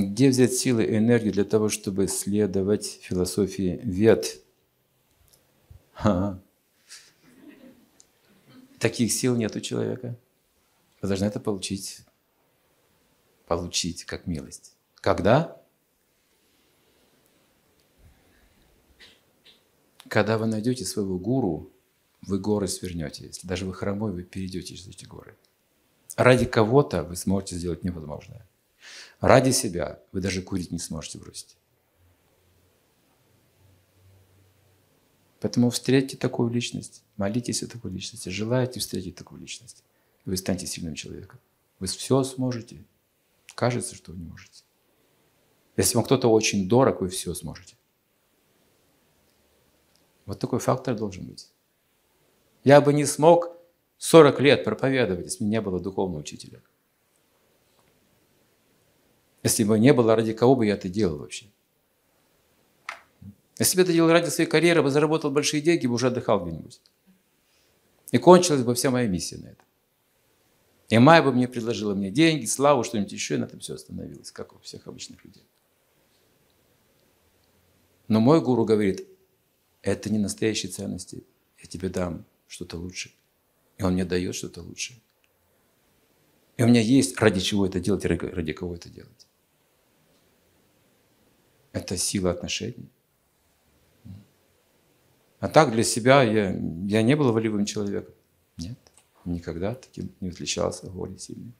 Где взять силы и энергию для того, чтобы следовать философии вет? Ха. Таких сил нет у человека. Вы должны это получить. Получить как милость. Когда? Когда вы найдете своего гуру, вы горы свернете. Если даже вы хромой, вы перейдете через эти горы. Ради кого-то вы сможете сделать невозможное. Ради себя вы даже курить не сможете бросить. Поэтому встретьте такую личность, молитесь о такой личности, желаете встретить такую личность. И вы станете сильным человеком. Вы все сможете. Кажется, что вы не можете. Если вам кто-то очень дорог, вы все сможете. Вот такой фактор должен быть. Я бы не смог 40 лет проповедовать, если бы не было духовного учителя. Если бы не было, ради кого бы я это делал вообще? Если бы это делал ради своей карьеры, бы заработал большие деньги, бы уже отдыхал где-нибудь. И кончилась бы вся моя миссия на этом. И Майя бы мне предложила мне деньги, славу, что-нибудь еще, и на этом все остановилось, как у всех обычных людей. Но мой гуру говорит, это не настоящие ценности, я тебе дам что-то лучше. И он мне дает что-то лучше. И у меня есть ради чего это делать, ради кого это делать. Это сила отношений. А так для себя я, я не был волевым человеком. Нет, никогда таким не отличался волей сильной.